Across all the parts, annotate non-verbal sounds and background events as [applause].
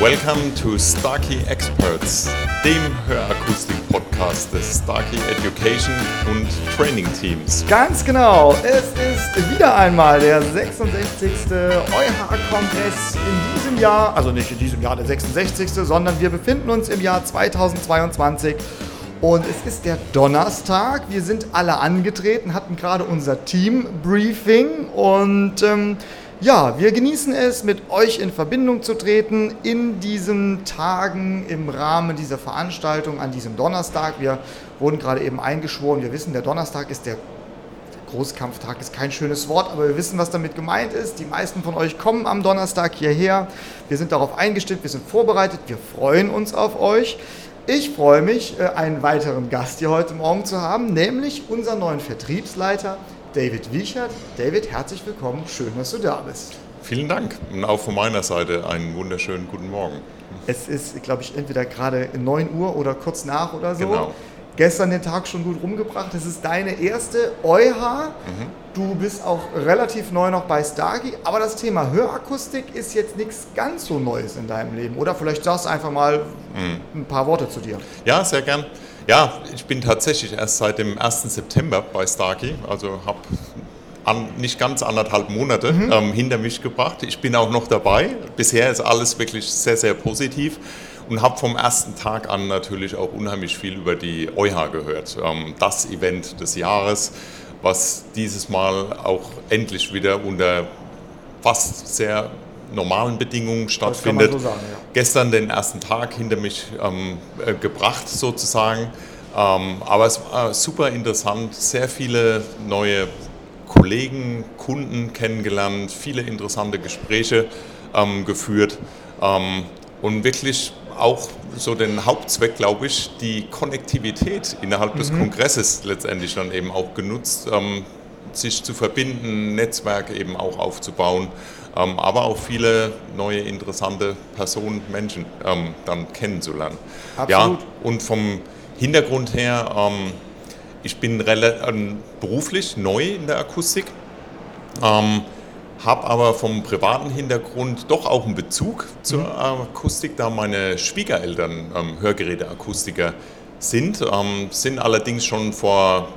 Welcome to Starkey Experts, dem Hörakustik-Podcast des Starkey Education und Training Teams. Ganz genau, es ist wieder einmal der 66. EuH-Kongress in diesem Jahr, also nicht in diesem Jahr der 66., sondern wir befinden uns im Jahr 2022 und es ist der Donnerstag. Wir sind alle angetreten, hatten gerade unser Team-Briefing und ähm, ja, wir genießen es, mit euch in Verbindung zu treten in diesen Tagen im Rahmen dieser Veranstaltung an diesem Donnerstag. Wir wurden gerade eben eingeschworen. Wir wissen, der Donnerstag ist der Großkampftag ist kein schönes Wort, aber wir wissen, was damit gemeint ist. Die meisten von euch kommen am Donnerstag hierher. Wir sind darauf eingestellt, wir sind vorbereitet, wir freuen uns auf euch. Ich freue mich, äh, einen weiteren Gast hier heute Morgen zu haben, nämlich unseren neuen Vertriebsleiter, David Wiechert. David, herzlich willkommen. Schön, dass du da bist. Vielen Dank und auch von meiner Seite einen wunderschönen guten Morgen. Es ist, glaube ich, entweder gerade 9 Uhr oder kurz nach oder so. Genau. Gestern den Tag schon gut rumgebracht. Es ist deine erste EuH. Mhm. Du bist auch relativ neu noch bei Starkey, aber das Thema Hörakustik ist jetzt nichts ganz so Neues in deinem Leben. Oder vielleicht sagst du einfach mal mhm. ein paar Worte zu dir. Ja, sehr gern. Ja, ich bin tatsächlich erst seit dem 1. September bei Starkey, also habe an, nicht ganz anderthalb Monate mhm. ähm, hinter mich gebracht. Ich bin auch noch dabei. Bisher ist alles wirklich sehr, sehr positiv und habe vom ersten Tag an natürlich auch unheimlich viel über die EuH gehört. Ähm, das Event des Jahres, was dieses Mal auch endlich wieder unter fast sehr normalen Bedingungen stattfindet. So sagen, ja. Gestern den ersten Tag hinter mich ähm, äh, gebracht sozusagen. Ähm, aber es war super interessant, sehr viele neue Kollegen, Kunden kennengelernt, viele interessante Gespräche ähm, geführt ähm, und wirklich auch so den Hauptzweck, glaube ich, die Konnektivität innerhalb mhm. des Kongresses letztendlich dann eben auch genutzt, ähm, sich zu verbinden, Netzwerke eben auch aufzubauen aber auch viele neue interessante Personen, Menschen ähm, dann kennenzulernen. Absolut. Ja, und vom Hintergrund her, ähm, ich bin ähm, beruflich neu in der Akustik, ähm, habe aber vom privaten Hintergrund doch auch einen Bezug zur mhm. Akustik, da meine Schwiegereltern ähm, Hörgeräteakustiker sind, sind allerdings schon vor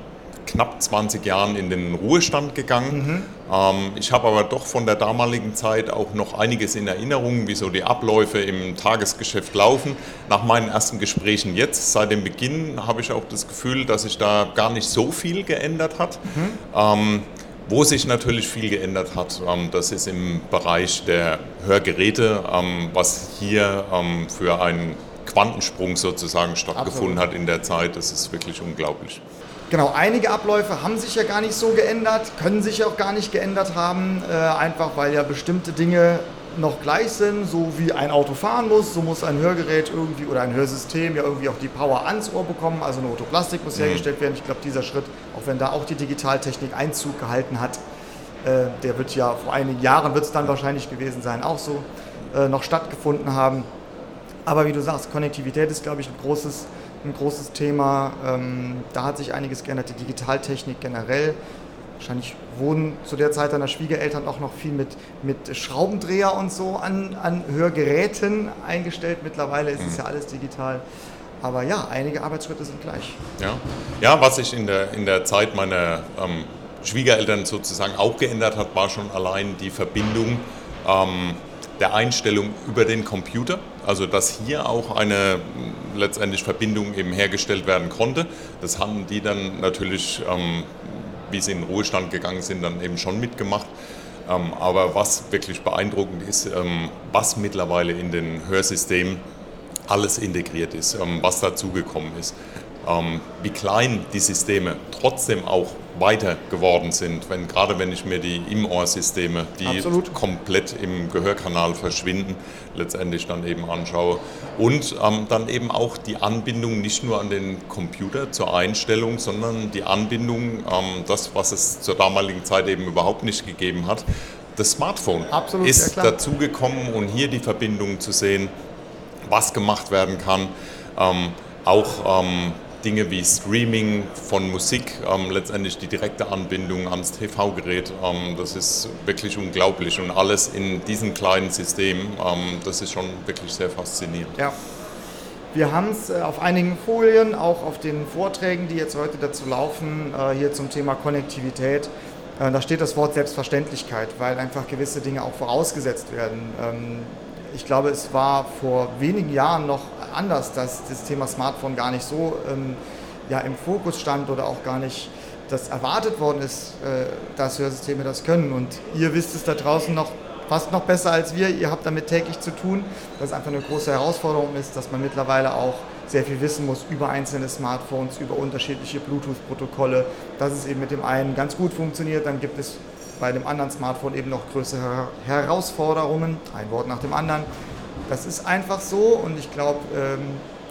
knapp 20 Jahren in den Ruhestand gegangen. Mhm. Ähm, ich habe aber doch von der damaligen Zeit auch noch einiges in Erinnerung, wie so die Abläufe im Tagesgeschäft laufen. Nach meinen ersten Gesprächen jetzt, seit dem Beginn, habe ich auch das Gefühl, dass sich da gar nicht so viel geändert hat. Mhm. Ähm, wo sich natürlich viel geändert hat, ähm, das ist im Bereich der Hörgeräte, ähm, was hier ähm, für einen Quantensprung sozusagen stattgefunden Absolut. hat in der Zeit. Das ist wirklich unglaublich. Genau, einige Abläufe haben sich ja gar nicht so geändert, können sich auch gar nicht geändert haben, äh, einfach weil ja bestimmte Dinge noch gleich sind, so wie ein Auto fahren muss, so muss ein Hörgerät irgendwie oder ein Hörsystem ja irgendwie auch die Power ans Ohr bekommen, also eine Otoplastik muss mhm. hergestellt werden. Ich glaube, dieser Schritt, auch wenn da auch die Digitaltechnik Einzug gehalten hat, äh, der wird ja vor einigen Jahren, wird es dann wahrscheinlich gewesen sein, auch so äh, noch stattgefunden haben. Aber wie du sagst, Konnektivität ist, glaube ich, ein großes ein großes Thema. Ähm, da hat sich einiges geändert, die Digitaltechnik generell. Wahrscheinlich wurden zu der Zeit deiner Schwiegereltern auch noch viel mit, mit Schraubendreher und so an, an Hörgeräten eingestellt. Mittlerweile ist es mhm. ja alles digital. Aber ja, einige Arbeitsschritte sind gleich. Ja, ja was sich in der, in der Zeit meiner ähm, Schwiegereltern sozusagen auch geändert hat, war schon allein die Verbindung ähm, der Einstellung über den Computer. Also dass hier auch eine letztendlich Verbindung eben hergestellt werden konnte. Das haben die dann natürlich, ähm, wie sie in den Ruhestand gegangen sind, dann eben schon mitgemacht. Ähm, aber was wirklich beeindruckend ist, ähm, was mittlerweile in den Hörsystemen alles integriert ist, ähm, was dazugekommen ist, ähm, wie klein die Systeme trotzdem auch weiter geworden sind, wenn, gerade wenn ich mir die Im-Ohr-Systeme, die Absolut. komplett im Gehörkanal verschwinden, letztendlich dann eben anschaue. Und ähm, dann eben auch die Anbindung nicht nur an den Computer zur Einstellung, sondern die Anbindung, ähm, das, was es zur damaligen Zeit eben überhaupt nicht gegeben hat, das Smartphone Absolut, ist ja dazugekommen und hier die Verbindung zu sehen, was gemacht werden kann. Ähm, auch ähm, Dinge wie Streaming von Musik, ähm, letztendlich die direkte Anbindung ans TV-Gerät, ähm, das ist wirklich unglaublich und alles in diesem kleinen System, ähm, das ist schon wirklich sehr faszinierend. Ja. Wir haben es äh, auf einigen Folien, auch auf den Vorträgen, die jetzt heute dazu laufen, äh, hier zum Thema Konnektivität. Äh, da steht das Wort Selbstverständlichkeit, weil einfach gewisse Dinge auch vorausgesetzt werden. Ähm, ich glaube, es war vor wenigen Jahren noch anders, dass das Thema Smartphone gar nicht so ähm, ja, im Fokus stand oder auch gar nicht das erwartet worden ist, äh, dass Hörsysteme das können. Und ihr wisst es da draußen noch fast noch besser als wir. Ihr habt damit täglich zu tun, dass es einfach eine große Herausforderung ist, dass man mittlerweile auch sehr viel wissen muss über einzelne Smartphones, über unterschiedliche Bluetooth-Protokolle, dass es eben mit dem einen ganz gut funktioniert, dann gibt es bei dem anderen Smartphone eben noch größere Herausforderungen, ein Wort nach dem anderen. Das ist einfach so und ich glaube, ähm,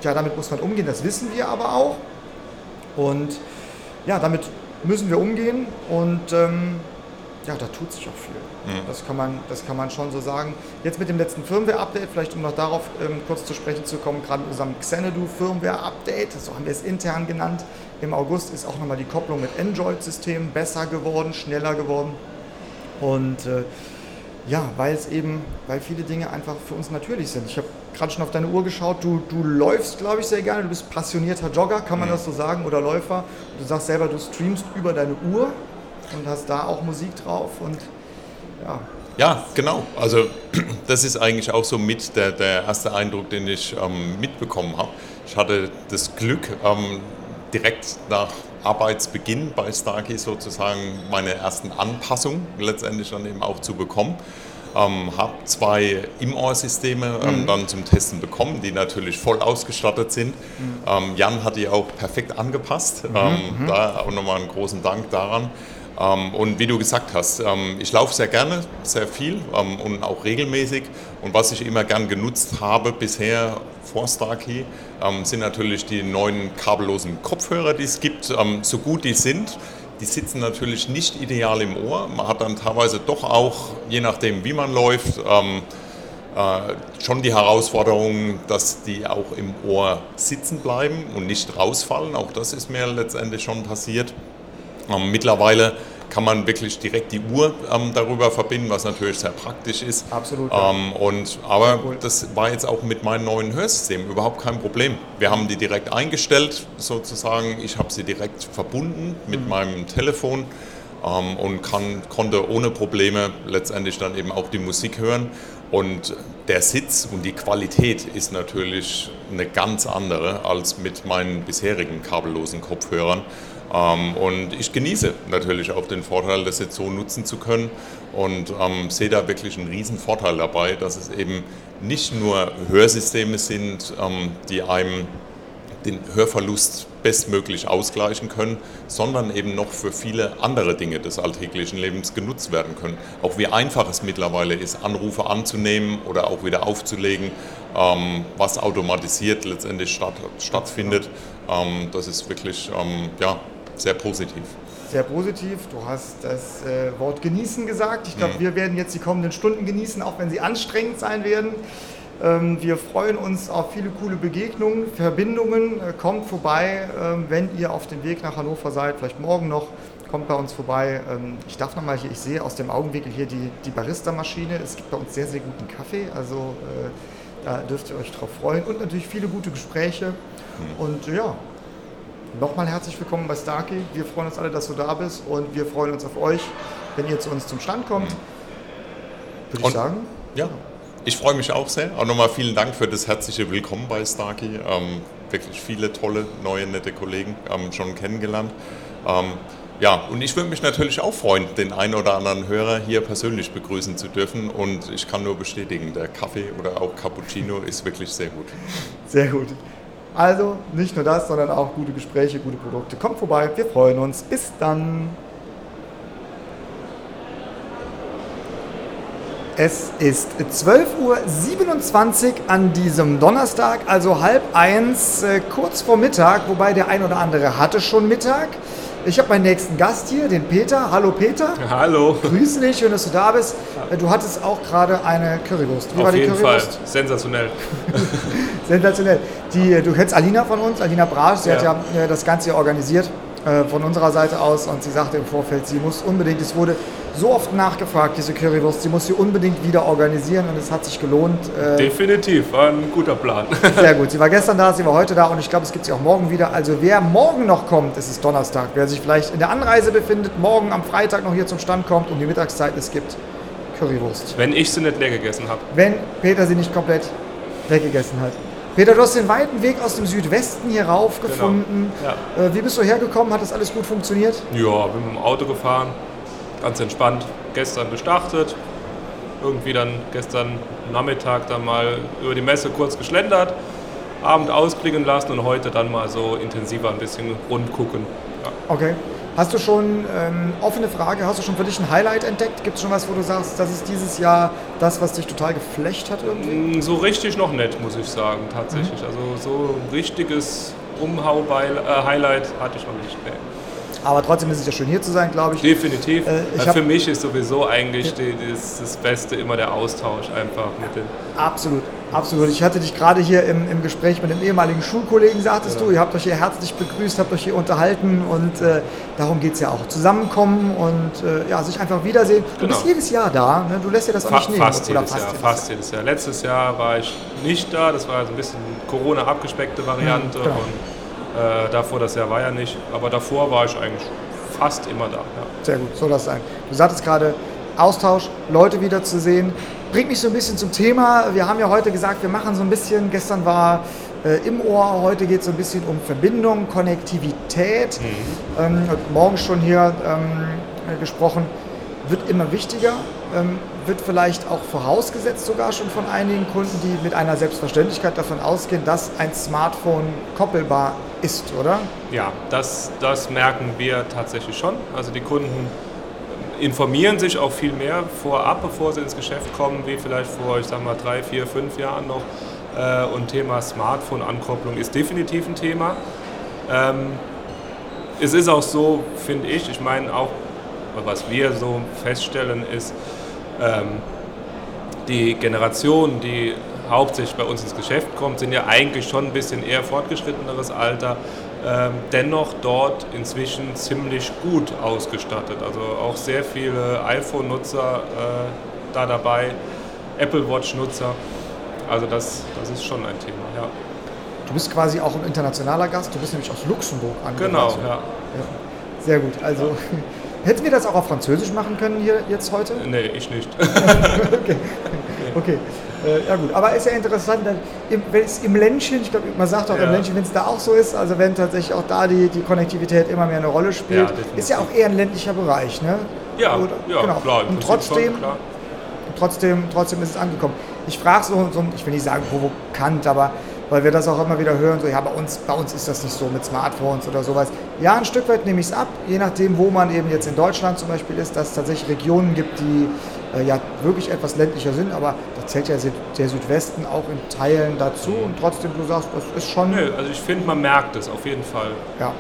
ja, damit muss man umgehen, das wissen wir aber auch. Und ja, damit müssen wir umgehen und ähm, ja, da tut sich auch viel. Mhm. Das, kann man, das kann man schon so sagen. Jetzt mit dem letzten Firmware-Update, vielleicht um noch darauf ähm, kurz zu sprechen zu kommen, gerade mit unserem Xanadu Firmware-Update, so haben wir es intern genannt. Im August ist auch nochmal die Kopplung mit Android-Systemen besser geworden, schneller geworden. Und äh, ja, weil es eben, weil viele Dinge einfach für uns natürlich sind. Ich habe gerade schon auf deine Uhr geschaut, du, du läufst, glaube ich, sehr gerne, du bist passionierter Jogger, kann man mhm. das so sagen, oder Läufer. Du sagst selber, du streamst über deine Uhr und hast da auch Musik drauf und ja. Ja, genau. Also [clears throat] das ist eigentlich auch so mit der, der erste Eindruck, den ich ähm, mitbekommen habe. Ich hatte das Glück, ähm, direkt nach Arbeitsbeginn bei Starkey sozusagen meine ersten Anpassungen letztendlich dann eben auch zu bekommen. Ähm, habe zwei Im-Ohr-Systeme ähm, mhm. dann zum Testen bekommen, die natürlich voll ausgestattet sind. Mhm. Ähm, Jan hat die auch perfekt angepasst. Mhm. Ähm, mhm. Da auch nochmal einen großen Dank daran. Ähm, und wie du gesagt hast, ähm, ich laufe sehr gerne, sehr viel ähm, und auch regelmäßig. Und was ich immer gern genutzt habe bisher vor Starkey, sind natürlich die neuen kabellosen Kopfhörer, die es gibt, so gut die sind. Die sitzen natürlich nicht ideal im Ohr. Man hat dann teilweise doch auch, je nachdem wie man läuft, äh, schon die Herausforderung, dass die auch im Ohr sitzen bleiben und nicht rausfallen. Auch das ist mir letztendlich schon passiert. Mittlerweile kann man wirklich direkt die Uhr ähm, darüber verbinden, was natürlich sehr praktisch ist. Absolut. Ähm, und, aber cool. das war jetzt auch mit meinem neuen Hörsystem überhaupt kein Problem. Wir haben die direkt eingestellt, sozusagen. Ich habe sie direkt verbunden mit mhm. meinem Telefon ähm, und kann, konnte ohne Probleme letztendlich dann eben auch die Musik hören. Und der Sitz und die Qualität ist natürlich eine ganz andere als mit meinen bisherigen kabellosen Kopfhörern. Ähm, und ich genieße natürlich auch den Vorteil, das jetzt so nutzen zu können und ähm, sehe da wirklich einen riesen Vorteil dabei, dass es eben nicht nur Hörsysteme sind, ähm, die einem den Hörverlust bestmöglich ausgleichen können, sondern eben noch für viele andere Dinge des alltäglichen Lebens genutzt werden können. Auch wie einfach es mittlerweile ist, Anrufe anzunehmen oder auch wieder aufzulegen, ähm, was automatisiert letztendlich statt, stattfindet. Ähm, das ist wirklich ähm, ja, sehr positiv. Sehr positiv. Du hast das äh, Wort genießen gesagt. Ich glaube, mhm. wir werden jetzt die kommenden Stunden genießen, auch wenn sie anstrengend sein werden. Ähm, wir freuen uns auf viele coole Begegnungen, Verbindungen. Äh, kommt vorbei, ähm, wenn ihr auf dem Weg nach Hannover seid, vielleicht morgen noch. Kommt bei uns vorbei. Ähm, ich darf nochmal hier, ich sehe aus dem Augenwinkel hier die, die Barista-Maschine. Es gibt bei uns sehr, sehr guten Kaffee. Also äh, da dürft ihr euch drauf freuen. Und natürlich viele gute Gespräche. Mhm. Und ja, Nochmal herzlich willkommen bei Starkey. Wir freuen uns alle, dass du da bist und wir freuen uns auf euch, wenn ihr zu uns zum Stand kommt. Würde ich und, sagen. Ja, ich freue mich auch sehr. Auch nochmal vielen Dank für das herzliche Willkommen bei Starkey. Ähm, wirklich viele tolle, neue, nette Kollegen ähm, schon kennengelernt. Ähm, ja, und ich würde mich natürlich auch freuen, den einen oder anderen Hörer hier persönlich begrüßen zu dürfen. Und ich kann nur bestätigen, der Kaffee oder auch Cappuccino ist wirklich sehr gut. Sehr gut. Also nicht nur das, sondern auch gute Gespräche, gute Produkte. Kommt vorbei, wir freuen uns. Bis dann. Es ist 12.27 Uhr an diesem Donnerstag, also halb eins, äh, kurz vor Mittag, wobei der ein oder andere hatte schon Mittag. Ich habe meinen nächsten Gast hier, den Peter. Hallo Peter. Hallo. Grüße dich, schön, dass du da bist. Du hattest auch gerade eine Currywurst. Wie Auf jeden Currywurst? Fall. Sensationell. [laughs] Sensationell. Die, du kennst Alina von uns, Alina Brasch, sie Ja. hat ja äh, das Ganze hier organisiert äh, von unserer Seite aus und sie sagte im Vorfeld, sie muss unbedingt, es wurde so oft nachgefragt, diese Currywurst, sie muss sie unbedingt wieder organisieren und es hat sich gelohnt. Äh, Definitiv, war ein guter Plan. [laughs] Sehr gut. Sie war gestern da, sie war heute da und ich glaube, es gibt sie auch morgen wieder. Also wer morgen noch kommt, es ist Donnerstag. Wer sich vielleicht in der Anreise befindet, morgen am Freitag noch hier zum Stand kommt um die Mittagszeit, es gibt Currywurst. Wenn ich sie nicht leer gegessen habe. Wenn Peter sie nicht komplett weggegessen hat. Peter, du hast den weiten Weg aus dem Südwesten hier rauf gefunden. Ja. Äh, wie bist du hergekommen? Hat das alles gut funktioniert? Ja, bin mit dem Auto gefahren, ganz entspannt. Gestern gestartet, irgendwie dann gestern Nachmittag dann mal über die Messe kurz geschlendert, Abend ausklingen lassen und heute dann mal so intensiver ein bisschen rund gucken. Ja. Okay. Hast du schon, ähm, offene Frage, hast du schon für dich ein Highlight entdeckt? Gibt es schon was, wo du sagst, das ist dieses Jahr das, was dich total geflecht hat irgendwie? Mm, So richtig noch nicht, muss ich sagen, tatsächlich. Mhm. Also so ein richtiges Umhau-Highlight hatte ich noch nicht. Nee. Aber trotzdem ist es ja schön hier zu sein, glaube ich. Definitiv. Äh, ich hab- für mich ist sowieso eigentlich die, das, das Beste immer der Austausch einfach mit den. Absolut, absolut. Ich hatte dich gerade hier im, im Gespräch mit einem ehemaligen Schulkollegen, sagtest Genau. du, ihr habt euch hier herzlich begrüßt, habt euch hier unterhalten und äh, darum geht es ja auch. Zusammenkommen und äh, ja, sich einfach wiedersehen. Du Genau. bist jedes Jahr da, ne? du lässt dir das auch Fa nicht nehmen. fast jedes Jahr, fast jedes Jahr. Letztes Jahr war ich nicht da, das war so ein bisschen Corona-abgespeckte Variante Mhm, genau. und äh, davor das Jahr war ja nicht, aber davor war ich eigentlich fast immer da. Ja. Sehr gut, soll das sein. Du sagtest gerade, Austausch, Leute wiederzusehen. Bringt mich so ein bisschen zum Thema. Wir haben ja heute gesagt, wir machen so ein bisschen, gestern war äh, im Ohr, heute geht es so ein bisschen um Verbindung, Konnektivität. Ähm, und morgen schon hier ähm, äh, gesprochen, wird immer wichtiger, ähm, wird vielleicht auch vorausgesetzt sogar schon von einigen Kunden, die mit einer Selbstverständlichkeit davon ausgehen, dass ein Smartphone koppelbar ist, oder? Ja, das, das merken wir tatsächlich schon. Also die Kunden informieren sich auch viel mehr vorab, bevor sie ins Geschäft kommen, wie vielleicht vor, ich sag mal, drei, vier, fünf Jahren noch. Äh, Und Thema Smartphone-Ankopplung ist definitiv ein Thema. Ähm, Es ist auch so, finde ich, ich meine auch, was wir so feststellen, ist, ähm, die Generation, die hauptsächlich bei uns ins Geschäft kommt, sind ja eigentlich schon ein bisschen eher fortgeschritteneres Alter, dennoch dort inzwischen ziemlich gut ausgestattet. Also auch sehr viele iPhone-Nutzer äh, da dabei, Apple Watch-Nutzer. Also das, das ist schon ein Thema, ja. Du bist quasi auch ein internationaler Gast, du bist nämlich aus Luxemburg Genau, angereist. ja. Sehr gut. Also [laughs] hätten wir das auch auf Französisch machen können hier jetzt heute? Nee, ich nicht. [laughs] Okay. [laughs] Äh, ja gut, aber ist ja interessant, dann im, wenn es im Ländchen, ich glaube, man sagt auch Ja. im Ländchen, wenn es da auch so ist, also wenn tatsächlich auch da die, die Konnektivität immer mehr eine Rolle spielt, Ja, ist ja auch eher ein ländlicher Bereich, ne? Ja, Oder- ja genau. klar. Und trotzdem, Schon, klar. trotzdem, trotzdem ist es angekommen. Ich frage so, so, ich will nicht sagen provokant, aber weil wir das auch immer wieder hören, so ja, bei uns, bei uns ist das nicht so mit Smartphones oder sowas. Ja, ein Stück weit nehme ich es ab, je nachdem, wo man eben jetzt in Deutschland zum Beispiel ist, dass es tatsächlich Regionen gibt, die äh, ja wirklich etwas ländlicher sind, aber zählt ja der Südwesten auch in Teilen dazu und trotzdem, du sagst, das ist schon, Nö, also ich finde, man merkt es auf jeden Fall. ja,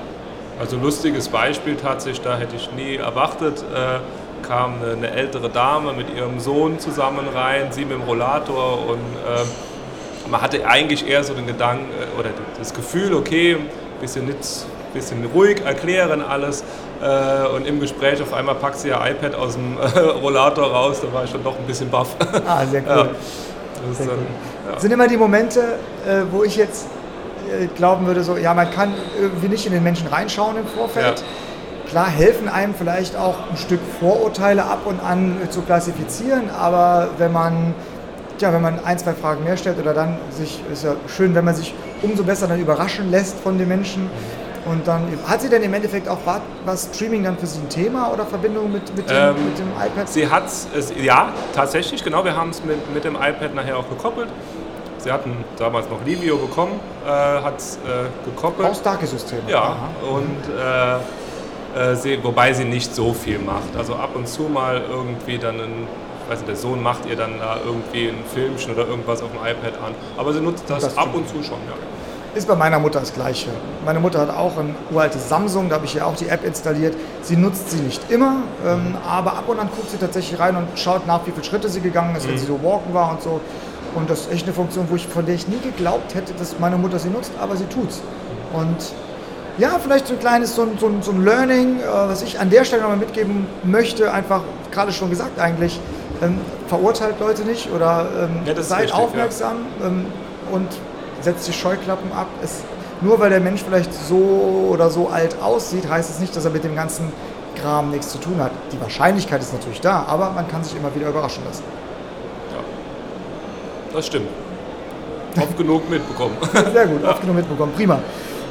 Also lustiges Beispiel tatsächlich, da hätte ich nie erwartet, äh, kam eine, eine ältere Dame mit ihrem Sohn zusammen rein, sie mit dem Rollator und äh, man hatte eigentlich eher so den Gedanken äh, oder das Gefühl, okay, bisschen, nicht, bisschen ruhig erklären alles äh, und im Gespräch auf einmal packt sie ihr iPad aus dem äh, Rollator raus, da war ich schon doch ein bisschen baff. ah, sehr [laughs] cool. Ja. Sehr dann, cool. ja. sind immer die Momente, äh, wo ich jetzt äh, glauben würde, so, ja, man kann irgendwie nicht in den Menschen reinschauen im Vorfeld. Ja. Klar helfen einem vielleicht auch ein Stück Vorurteile ab und an zu klassifizieren, aber wenn man, ja, wenn man ein, zwei Fragen mehr stellt oder dann sich, ist ja schön, wenn man sich umso besser dann überraschen lässt von den Menschen. Und dann, hat sie denn im Endeffekt auch, war, war Streaming dann für Sie ein Thema oder Verbindung mit, mit, dem, Ähm, mit dem iPad? Sie hat es, ja, tatsächlich, genau, wir haben es mit, mit dem iPad nachher auch gekoppelt. Sie hatten damals noch Livio bekommen, äh, hat es äh, gekoppelt. Auch starke Systeme. Ja, Aha. und äh, äh, sie, wobei sie nicht so viel macht. Also ab und zu mal irgendwie dann ein, ich weiß nicht, der Sohn macht ihr dann da irgendwie ein Filmchen oder irgendwas auf dem iPad an. Aber sie nutzt das, Das ab und zu schon, ja. Ist bei meiner Mutter das Gleiche. Meine Mutter hat auch ein uraltes Samsung, da habe ich ihr auch die App installiert. Sie nutzt sie nicht immer, ähm, aber ab und an guckt sie tatsächlich rein und schaut nach, wie viele Schritte sie gegangen ist, wenn sie so walken war und so. Und das ist echt eine Funktion, wo ich, von der ich nie geglaubt hätte, dass meine Mutter sie nutzt, aber sie tut's. Und ja, vielleicht so ein kleines, so ein, so ein, so ein Learning, äh, was ich an der Stelle nochmal mitgeben möchte, einfach, gerade schon gesagt eigentlich, ähm, verurteilt Leute nicht oder ähm, Ja, seid richtig, aufmerksam ähm, und setzt die Scheuklappen ab. Es, nur weil der Mensch vielleicht so oder so alt aussieht, heißt es nicht, dass er mit dem ganzen Kram nichts zu tun hat. Die Wahrscheinlichkeit ist natürlich da, aber man kann sich immer wieder überraschen lassen. Das stimmt. Oft genug mitbekommen. [laughs] Sehr gut, oft genug mitbekommen. Prima.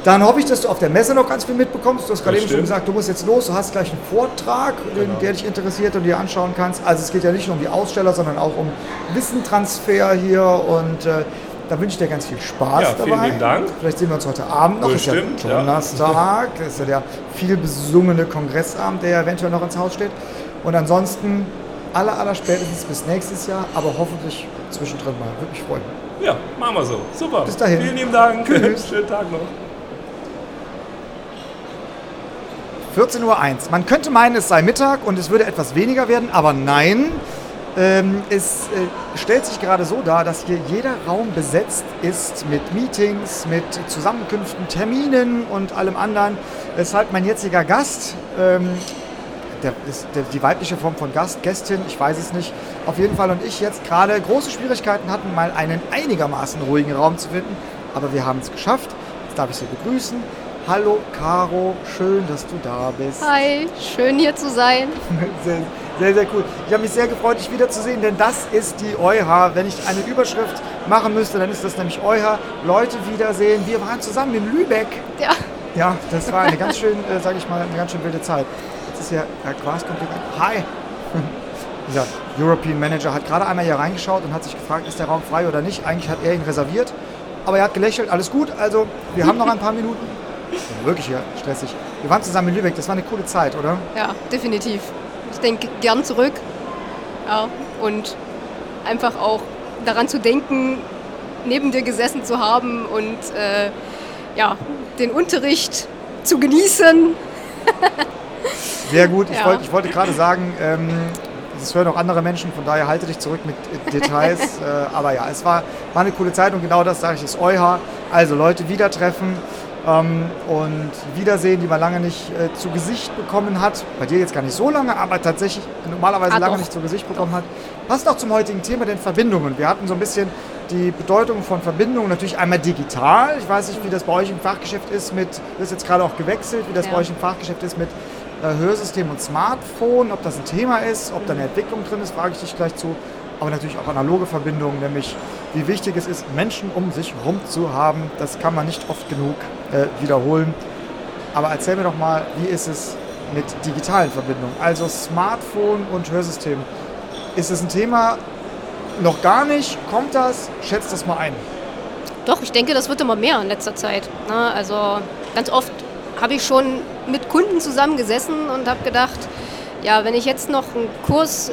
Dann hoffe ich, dass du auf der Messe noch ganz viel mitbekommst. Du hast gerade eben schon gesagt, du musst jetzt los, du hast gleich einen Vortrag, den, Genau. der dich interessiert und dir anschauen kannst. Also es geht ja nicht nur um die Aussteller, sondern auch um Wissentransfer hier und äh, da wünsche ich dir ganz viel Spaß Ja, dabei. vielen Dank. Vielleicht sehen wir uns heute Abend noch. Bestimmt, ist ja ja. Donnerstag. Das [laughs] ist ja der viel besungene Kongressabend, der ja eventuell noch ins Haus steht. Und ansonsten aller, aller spätestens bis nächstes Jahr, aber hoffentlich zwischendrin mal. Würde mich freuen. Ja, machen wir so. Super. Bis dahin. Vielen lieben Dank. Tschüss. [laughs] Schönen Tag noch. 14.01 Uhr. Man könnte meinen, es sei Mittag und es würde etwas weniger werden, aber nein. Ähm, es äh, stellt sich gerade so dar, dass hier jeder Raum besetzt ist mit Meetings, mit Zusammenkünften, Terminen und allem anderen. Weshalb mein jetziger Gast, ähm, der, ist der, die weibliche Form von Gast, Gästin, ich weiß es nicht, auf jeden Fall und ich jetzt gerade große Schwierigkeiten hatten, mal einen einigermaßen ruhigen Raum zu finden. Aber wir haben es geschafft. Jetzt darf ich Sie begrüßen. Hallo Caro, schön, dass du da bist. Hi, schön hier zu sein. [laughs] Sehr, sehr, cool. Ich habe mich sehr gefreut, dich wiederzusehen, denn das ist die EuH. Wenn ich eine Überschrift machen müsste, dann ist das nämlich EuH. Leute wiedersehen. Wir waren zusammen in Lübeck. Ja, Ja, das war eine ganz schön, äh, sage ich mal, eine ganz schön wilde Zeit. Jetzt ist ja Herr Quas kommt hier. Hi. [laughs] Dieser European Manager hat gerade einmal hier reingeschaut und hat sich gefragt, ist der Raum frei oder nicht. Eigentlich hat er ihn reserviert, aber er hat gelächelt, alles gut. Also, wir haben noch ein paar Minuten. [laughs] Wirklich ja, stressig. Wir waren zusammen in Lübeck, das war eine coole Zeit, oder? ja, definitiv. Ich denke gern zurück. Ja, und einfach auch daran zu denken, neben dir gesessen zu haben und äh, ja, den Unterricht zu genießen. [laughs] Sehr gut. Ich, Ja. wollte, ich wollte gerade sagen, ähm, das hören auch andere Menschen, von daher halte dich zurück mit äh, Details. [laughs] äh, aber ja, es war, war eine coole Zeit und genau das sage ich, ist EuH. Also Leute wieder treffen und Wiedersehen, die man lange nicht äh, zu Gesicht bekommen hat. Bei dir jetzt gar nicht so lange, aber tatsächlich normalerweise Ah, lange doch. nicht zu Gesicht bekommen hat. Passt auch zum heutigen Thema, den Verbindungen. Wir hatten so ein bisschen die Bedeutung von Verbindungen natürlich einmal digital. Ich weiß nicht, wie das bei euch im Fachgeschäft ist mit, du hast jetzt gerade auch gewechselt, wie das Ja. bei euch im Fachgeschäft ist mit äh, Hörsystem und Smartphone, ob das ein Thema ist, ob da eine Entwicklung drin ist, frage ich dich gleich zu. Aber natürlich auch analoge Verbindungen, nämlich wie wichtig es ist, Menschen um sich herum zu haben. Das kann man nicht oft genug äh, wiederholen. Aber erzähl mir doch mal, wie ist es mit digitalen Verbindungen? Also Smartphone und Hörsystem. Ist es ein Thema? Noch gar nicht? Kommt das? Schätzt das mal ein. Doch, ich denke, das wird immer mehr in letzter Zeit. Ne? Also ganz oft habe ich schon mit Kunden zusammengesessen und habe gedacht, ja, wenn ich jetzt noch einen Kurs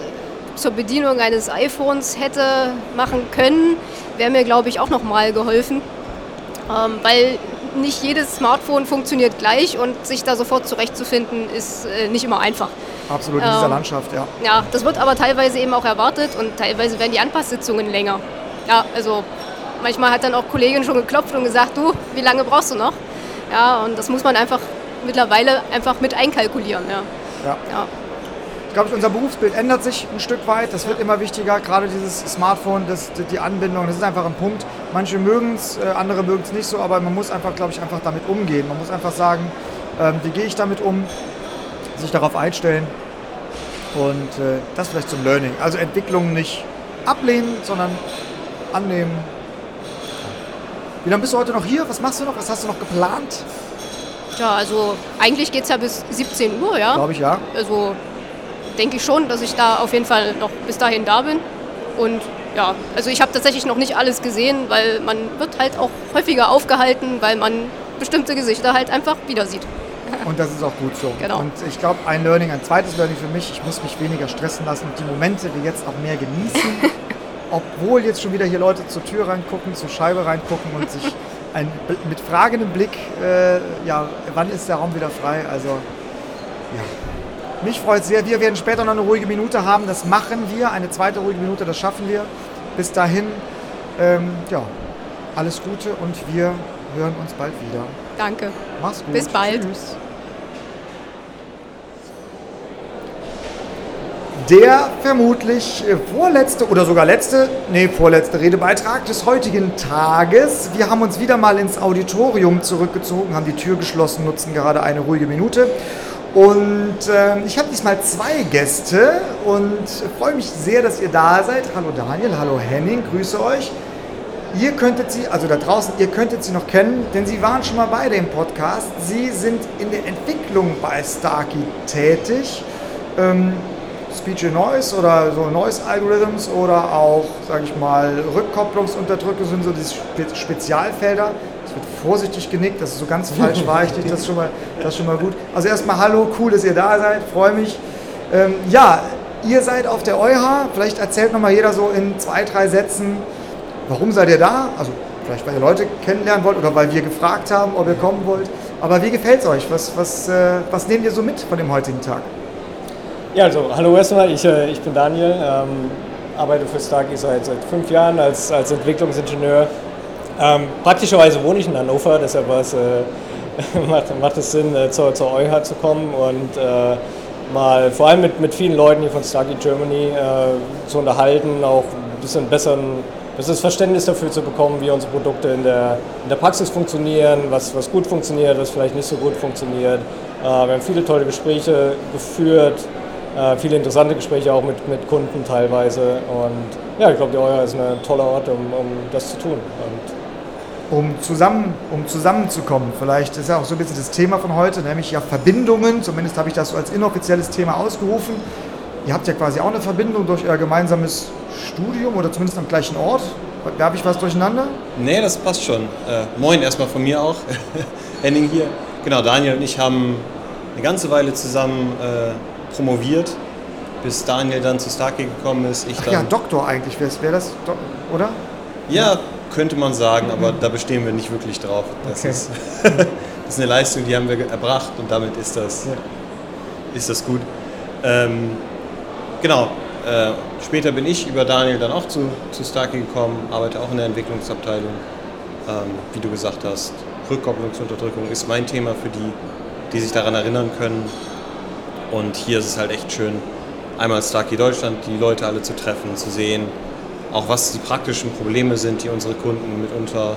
zur Bedienung eines iPhones hätte machen können, wäre mir, glaube ich, auch noch mal geholfen. Ähm, weil nicht jedes Smartphone funktioniert gleich und sich da sofort zurechtzufinden, ist äh, nicht immer einfach. Absolut in dieser Ähm, Landschaft, ja. Ja, das wird aber teilweise eben auch erwartet und teilweise werden die Anpasssitzungen länger. Ja, also manchmal hat dann auch Kollegin schon geklopft und gesagt, du, wie lange brauchst du noch? Ja, und das muss man einfach mittlerweile einfach mit einkalkulieren. Ja. ja. Ja. Ich glaube, unser Berufsbild ändert sich ein Stück weit. Das wird immer wichtiger. Gerade dieses Smartphone, das, die Anbindung, das ist einfach ein Punkt. Manche mögen es, äh, andere mögen es nicht so, aber man muss einfach, glaube ich, einfach damit umgehen. Man muss einfach sagen, ähm, wie gehe ich damit um, sich darauf einstellen und äh, das vielleicht zum Learning. Also Entwicklungen nicht ablehnen, sondern annehmen. Wie lange bist du heute noch hier? Was machst du noch? Was hast du noch geplant? ja, also eigentlich geht es ja bis 17 Uhr, ja. Glaube ich, ja. Also denke ich schon, dass ich da auf jeden Fall noch bis dahin da bin. Und ja, also ich habe tatsächlich noch nicht alles gesehen, weil man wird halt auch häufiger aufgehalten, weil man bestimmte Gesichter halt einfach wieder sieht. Und das ist auch gut so. Genau. Und ich glaube, ein Learning, ein zweites Learning für mich, ich muss mich weniger stressen lassen und die Momente wie jetzt auch mehr genießen. [laughs] Obwohl jetzt schon wieder hier Leute zur Tür reingucken, zur Scheibe reingucken und sich ein, mit fragendem Blick, äh, ja, wann ist der Raum wieder frei? Also, ja. Mich freut sehr. Wir werden später noch eine ruhige Minute haben. Das machen wir. Eine zweite ruhige Minute, das schaffen wir. Bis dahin Ähm, ja, alles Gute und wir hören uns bald wieder. Danke. Mach's gut. Bis bald. Tschüss. Der vermutlich äh, vorletzte oder sogar letzte, nee, vorletzte Redebeitrag des heutigen Tages. Wir haben uns wieder mal ins Auditorium zurückgezogen, haben die Tür geschlossen, nutzen gerade eine ruhige Minute. Und äh, ich habe diesmal zwei Gäste und freue mich sehr, dass ihr da seid. Hallo Daniel, hallo Henning, grüße euch. Ihr könntet sie, also da draußen, ihr könntet sie noch kennen, denn sie waren schon mal beide im Podcast. Sie sind in der Entwicklung bei Starkey tätig. Ähm, Speech and Noise oder so Noise Algorithms oder auch, sage ich mal, Rückkopplungsunterdrücke sind so die Spe Spezialfelder. Es wird vorsichtig genickt, das ist so ganz falsch war ich nicht, das ist schon mal, das schon mal gut. Also erstmal hallo, cool, dass ihr da seid, freue mich. Ähm, ja, ihr seid auf der EuH, vielleicht erzählt nochmal jeder so in zwei, drei Sätzen, warum seid ihr da? Also vielleicht, weil ihr Leute kennenlernen wollt oder weil wir gefragt haben, ob ihr kommen wollt. Aber wie gefällt es euch? Was, was, äh, was nehmt ihr so mit von dem heutigen Tag? Ja, also hallo erstmal, ich, äh, ich bin Daniel, ähm, arbeite für Starkey seit, seit fünf Jahren als, als Entwicklungsingenieur. Ähm, praktischerweise wohne ich in Hannover, deshalb es, äh, [laughs] macht, macht es Sinn, äh, zur, zur EuH zu kommen und äh, mal vor allem mit, mit vielen Leuten hier von Starkey Germany äh, zu unterhalten, auch ein bisschen besseren, besseres Verständnis dafür zu bekommen, wie unsere Produkte in der, in der Praxis funktionieren, was, was gut funktioniert, was vielleicht nicht so gut funktioniert. Äh, wir haben viele tolle Gespräche geführt, äh, viele interessante Gespräche auch mit, mit Kunden teilweise. Und ja, ich glaube, die Euer ist ein toller Ort, um, um das zu tun. Und um, zusammen, um zusammenzukommen. Vielleicht ist ja auch so ein bisschen das Thema von heute, nämlich ja Verbindungen. Zumindest habe ich das so als inoffizielles Thema ausgerufen. Ihr habt ja quasi auch eine Verbindung durch euer gemeinsames Studium oder zumindest am gleichen Ort. Werfe ich was durcheinander? Nee, das passt schon. Äh, moin erstmal von mir auch. [laughs] Henning hier. Genau, Daniel und ich haben eine ganze Weile zusammen äh, promoviert, bis Daniel dann zu Starkey gekommen ist. Ich Ach dann, ja, Doktor eigentlich wäre wär das, oder? Ja, könnte man sagen, aber da bestehen wir nicht wirklich drauf. Das, Okay. ist, [laughs] das ist eine Leistung, die haben wir erbracht und damit ist das, Ja. ist das gut. Ähm, genau, äh, später bin ich über Daniel dann auch zu, zu Starkey gekommen, arbeite auch in der Entwicklungsabteilung. Ähm, wie du gesagt hast, Rückkopplungsunterdrückung ist mein Thema für die, die sich daran erinnern können. Und hier ist es halt echt schön, einmal Starkey Deutschland, die Leute alle zu treffen, zu sehen, auch was die praktischen Probleme sind, die unsere Kunden mitunter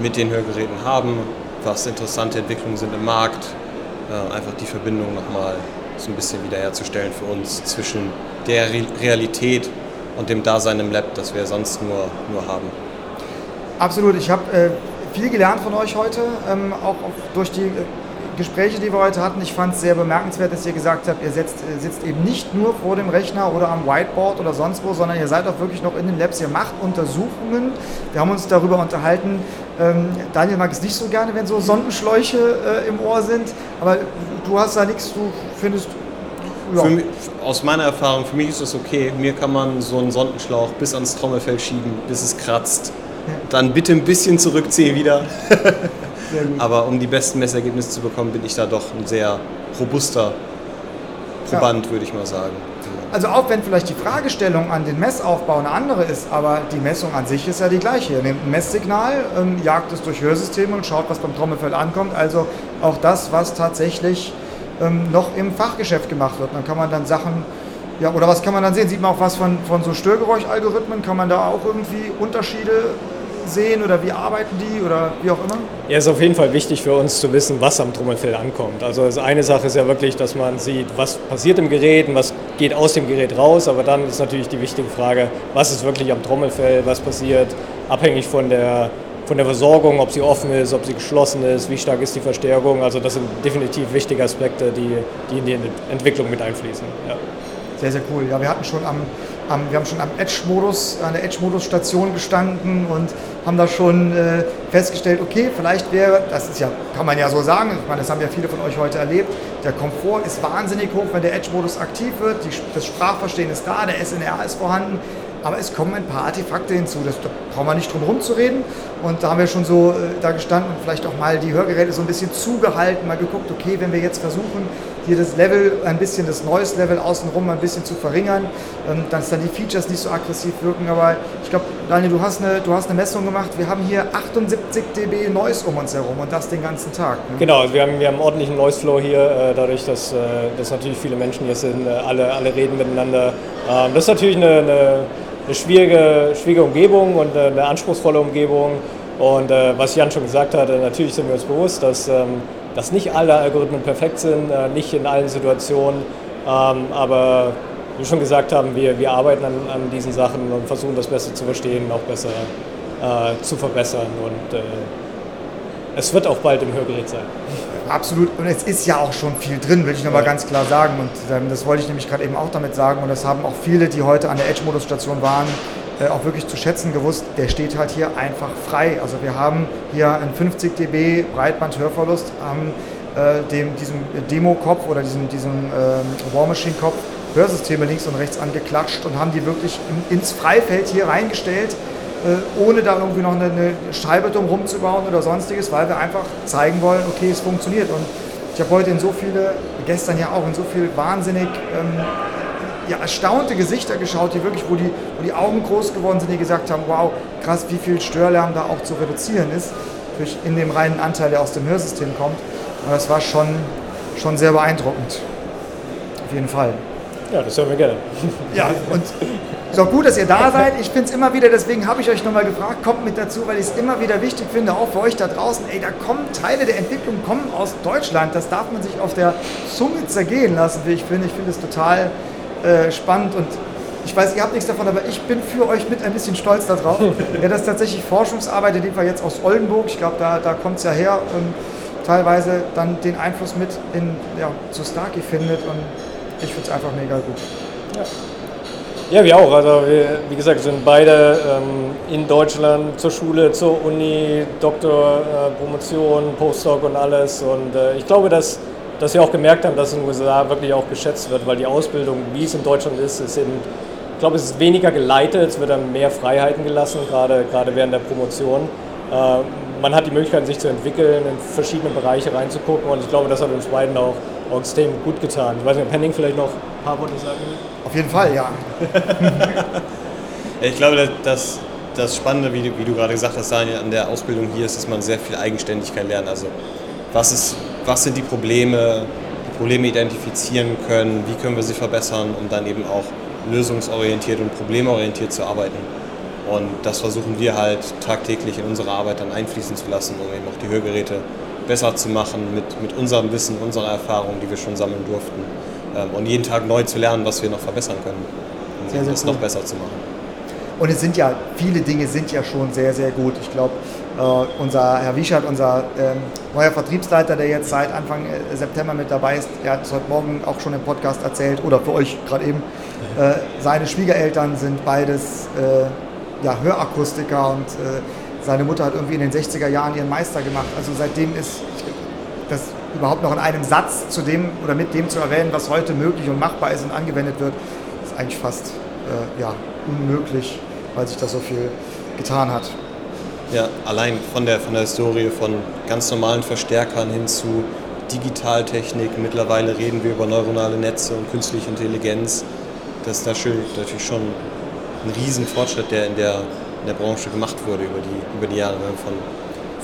mit den Hörgeräten haben, was interessante Entwicklungen sind im Markt, äh, einfach die Verbindung nochmal so ein bisschen wiederherzustellen für uns zwischen der Re Realität und dem Dasein im Lab, das wir sonst nur, nur haben. Absolut. Ich habe äh, viel gelernt von euch heute, ähm, auch, auch durch die äh, Gespräche, die wir heute hatten. Ich fand es sehr bemerkenswert, dass ihr gesagt habt, ihr setzt, äh, sitzt eben nicht nur vor dem Rechner oder am Whiteboard oder sonst wo, sondern ihr seid auch wirklich noch in den Labs, ihr macht Untersuchungen. Wir haben uns darüber unterhalten. Ähm, Daniel mag es nicht so gerne, wenn so Sondenschläuche äh, im Ohr sind, aber du hast da nichts, du findest. Ja. Mich, aus meiner Erfahrung, für mich ist das okay. Mir kann man so einen Sondenschlauch bis ans Trommelfell schieben, bis es kratzt. Dann bitte ein bisschen zurückziehen wieder. [laughs] Aber um die besten Messergebnisse zu bekommen, bin ich da doch ein sehr robuster Proband, würde ich mal sagen. Also auch wenn vielleicht die Fragestellung an den Messaufbau eine andere ist, aber die Messung an sich ist ja die gleiche. Ihr nehmt ein Messsignal, ähm, jagt es durch Hörsysteme und schaut, was beim Trommelfell ankommt. Also auch das, was tatsächlich ähm, noch im Fachgeschäft gemacht wird. Dann kann man dann Sachen, ja, oder was kann man dann sehen? Sieht man auch was von, von so Störgeräuschalgorithmen? Kann man da auch irgendwie Unterschiede sehen oder wie arbeiten die oder wie auch immer? Ja, ist auf jeden Fall wichtig für uns zu wissen, was am Trommelfell ankommt. Also eine Sache ist ja wirklich, dass man sieht, was passiert im Gerät und was geht aus dem Gerät raus. Aber dann ist natürlich die wichtige Frage, was ist wirklich am Trommelfell, was passiert, abhängig von der, von der Versorgung, ob sie offen ist, ob sie geschlossen ist, wie stark ist die Verstärkung. Also das sind definitiv wichtige Aspekte, die, die in die Entwicklung mit einfließen. Ja. Sehr, sehr cool. Ja, wir hatten schon am, am wir haben schon am Edge-Modus, an der Edge-Modus-Station gestanden und haben da schon äh, festgestellt, okay, vielleicht wäre, das ist ja, kann man ja so sagen, ich meine, das haben ja viele von euch heute erlebt, der Komfort ist wahnsinnig hoch, wenn der Edge-Modus aktiv wird, die, das Sprachverstehen ist da, der SNR ist vorhanden. aber es kommen ein paar Artefakte hinzu. Das, da brauchen wir nicht drum herum zu reden. Und da haben wir schon so äh, da gestanden und vielleicht auch mal die Hörgeräte so ein bisschen zugehalten, mal geguckt, okay, wenn wir jetzt versuchen, hier das Level, ein bisschen das Noise Level außenrum ein bisschen zu verringern, ähm, dass dann die Features nicht so aggressiv wirken. Aber ich glaube, Daniel, du hast, eine, du hast eine Messung gemacht. Wir haben hier 78 dB Noise um uns herum und das den ganzen Tag. Ne? Genau, wir haben, wir haben ordentlichen Noise Flow hier, äh, dadurch, dass, äh, dass natürlich viele Menschen hier sind, alle, alle reden miteinander. Ähm, das ist natürlich eine, eine, eine schwierige, schwierige Umgebung und eine anspruchsvolle Umgebung. Und äh, was Jan schon gesagt hat, natürlich sind wir uns bewusst, dass ähm, dass nicht alle Algorithmen perfekt sind, äh, nicht in allen Situationen, ähm, aber wie wir schon gesagt haben, wir, wir arbeiten an, an diesen Sachen und versuchen das besser zu verstehen, auch besser äh, zu verbessern und äh, es wird auch bald im Hörgerät sein. Absolut. Und es ist ja auch schon viel drin, will ich nochmal ja. ganz klar sagen. Und ähm, das wollte ich nämlich gerade eben auch damit sagen. Und das haben auch viele, die heute an der Edge-Modus-Station waren, äh, auch wirklich zu schätzen gewusst, der steht halt hier einfach frei. Also wir haben hier einen 50 dB Breitband-Hörverlust am äh, dem, diesem Demo-Kopf oder diesem, diesem äh, War Machine-Kopf Hörsysteme links und rechts angeklatscht und haben die wirklich in, ins Freifeld hier reingestellt, ohne da irgendwie noch eine, Scheibe drum rumzubauen oder sonstiges, weil wir einfach zeigen wollen, okay, es funktioniert. Und ich habe heute in so viele, gestern ja auch, in so viel wahnsinnig ähm, ja, erstaunte Gesichter geschaut, die wirklich, wo die, wo die Augen groß geworden sind, die gesagt haben, wow, krass, wie viel Störlärm da auch zu reduzieren ist, durch in dem reinen Anteil, der aus dem Hörsystem kommt. Und das war schon, schon sehr beeindruckend. Auf jeden Fall. Ja, das hören wir gerne. Ja, und [laughs] ist auch gut, dass ihr da seid. Ich finde es immer wieder, deswegen habe ich euch nochmal gefragt, kommt mit dazu, weil ich es immer wieder wichtig finde, auch für euch da draußen. Ey, da kommen Teile der Entwicklung kommen aus Deutschland. Das darf man sich auf der Zunge zergehen lassen, wie ich finde. Ich finde es total äh, spannend und ich weiß, ihr habt nichts davon, aber ich bin für euch mit ein bisschen stolz darauf. [laughs] ja, das ist tatsächlich Forschungsarbeit, in dem Fall jetzt aus Oldenburg, ich glaube, da, da kommt es ja her, und teilweise dann den Einfluss mit in, ja, zu Starkey findet und ich finde es einfach mega gut. Ja. Ja wir auch. Also wir, wie gesagt, sind beide ähm, in Deutschland zur Schule, zur Uni, Doktor, äh, Promotion, Postdoc und alles. Und äh, ich glaube, dass dass wir auch gemerkt haben, dass in den USA wirklich auch geschätzt wird, weil die Ausbildung, wie es in Deutschland ist, ist eben, ich glaube, es ist weniger geleitet, es wird dann mehr Freiheiten gelassen, gerade, gerade während der Promotion. Äh, man hat die Möglichkeit, sich zu entwickeln, in verschiedene Bereiche reinzugucken und ich glaube, das hat uns beiden auch, auch extrem gut getan. Ich weiß nicht, ob Henning vielleicht noch ein paar Worte sagen will? Auf jeden Fall, ja. [laughs] ich glaube, dass das Spannende, wie du, wie du gerade gesagt hast, Daniel, an der Ausbildung hier ist, dass man sehr viel Eigenständigkeit lernt. Also was ist was sind die Probleme, die Probleme identifizieren können, wie können wir sie verbessern, um dann eben auch lösungsorientiert und problemorientiert zu arbeiten. Und das versuchen wir halt tagtäglich in unsere Arbeit dann einfließen zu lassen, um eben auch die Hörgeräte besser zu machen mit, mit unserem Wissen, unserer Erfahrung, die wir schon sammeln durften. Ähm, und jeden Tag neu zu lernen, was wir noch verbessern können, um sehr, sehr das cool. noch besser zu machen. Und es sind ja, viele Dinge sind ja schon sehr, sehr gut. Ich glaube, äh, unser Herr Wiechert, unser ähm, neuer Vertriebsleiter, der jetzt seit Anfang äh, September mit dabei ist, der hat es heute Morgen auch schon im Podcast erzählt oder für euch gerade eben. Äh, seine Schwiegereltern sind beides ja, Hörakustiker und seine Mutter hat irgendwie in den 60er Jahren ihren Meister gemacht. Also seitdem ist das überhaupt noch in einem Satz zu dem oder mit dem zu erwähnen, was heute möglich und machbar ist und angewendet wird, ist eigentlich fast äh, ja, unmöglich, weil sich da so viel getan hat. Ja, allein von der, von der Historie von ganz normalen Verstärkern hin zu Digitaltechnik. Mittlerweile reden wir über neuronale Netze und künstliche Intelligenz. Das ist natürlich schon ein Riesenfortschritt, der in der, in der Branche gemacht wurde über die, über die Jahre. Von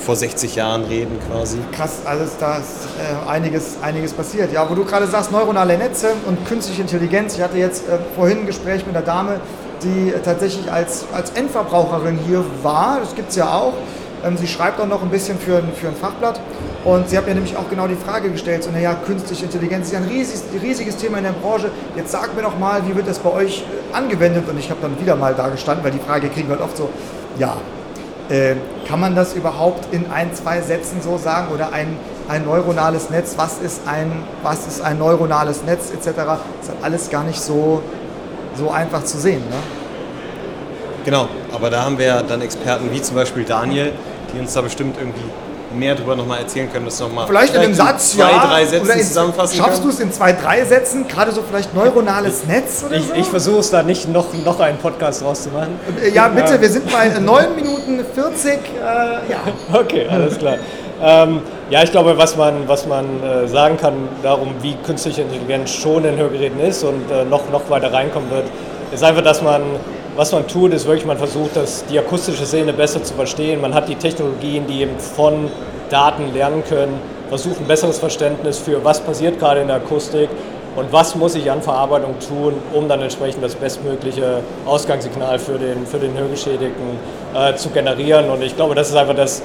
vor 60 Jahren reden quasi. Krass, also da ist äh, einiges, einiges passiert. Ja, wo du gerade sagst, neuronale Netze und künstliche Intelligenz. Ich hatte jetzt äh, vorhin ein Gespräch mit einer Dame, die tatsächlich als, als Endverbraucherin hier war. Das gibt es ja auch. Ähm, sie schreibt auch noch ein bisschen für, für ein Fachblatt. Und sie hat mir nämlich auch genau die Frage gestellt, so naja, künstliche Intelligenz ist ja ein riesiges, riesiges Thema in der Branche. Jetzt sag mir doch mal, wie wird das bei euch äh, angewendet? Und ich habe dann wieder mal da gestanden, weil die Frage kriegen wir halt oft so, ja, äh, kann man das überhaupt in ein, zwei Sätzen so sagen? Oder ein, ein neuronales Netz, was ist ein, was ist ein neuronales Netz etc.? Das ist halt alles gar nicht so so einfach zu sehen. Ne? Genau, aber da haben wir dann Experten wie zum Beispiel Daniel, die uns da bestimmt irgendwie mehr darüber nochmal erzählen können, das nochmal Vielleicht, in einem Satz, zwei, ja. drei Sätzen in, zusammenfassen Schaffst du es in zwei, drei Sätzen? Gerade so vielleicht neuronales Netz oder Ich, so? ich versuche es da nicht noch, noch einen Podcast draus zu machen. Äh, ja, bitte, wir sind bei 9 Minuten 40. Äh, ja. [laughs] Okay, alles klar. Ähm, ja, ich glaube, was man, was man äh, sagen kann darum, wie künstliche Intelligenz schon in Hörgeräten ist und äh, noch, noch weiter reinkommen wird, ist einfach, dass man, was man tut, ist wirklich, man versucht, das, die akustische Szene besser zu verstehen. Man hat die Technologien, die eben von Daten lernen können, versucht ein besseres Verständnis für, was passiert gerade in der Akustik und was muss ich an Verarbeitung tun, um dann entsprechend das bestmögliche Ausgangssignal für den, für den Hörgeschädigten äh, zu generieren. Und ich glaube, das ist einfach das,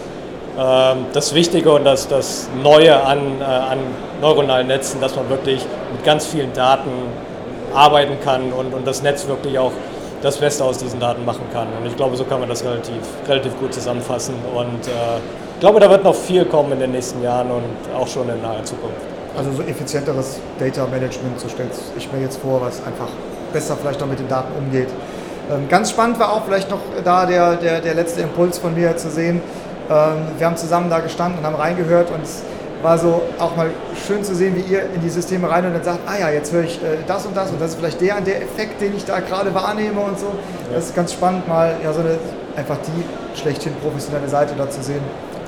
ähm, das Wichtige und das, das Neue an, äh, an neuronalen Netzen, dass man wirklich mit ganz vielen Daten arbeiten kann und, und das Netz wirklich auch das Beste aus diesen Daten machen kann. Und ich glaube, so kann man das relativ, relativ gut zusammenfassen. Und äh, ich glaube, da wird noch viel kommen in den nächsten Jahren und auch schon in naher Zukunft. Also so effizienteres Data Management, so stelle ich mir jetzt vor, was einfach besser vielleicht auch mit den Daten umgeht. Ähm, ganz spannend war auch vielleicht noch da der, der, der letzte Impuls von mir zu sehen. Ähm, wir haben zusammen da gestanden und haben reingehört und war so auch mal schön zu sehen, wie ihr in die Systeme rein und dann sagt, ah ja, jetzt höre ich äh, das und das und das ist vielleicht der und der Effekt, den ich da gerade wahrnehme und so. Das ist ganz spannend, mal ja so eine einfach die schlechthin professionelle Seite da zu sehen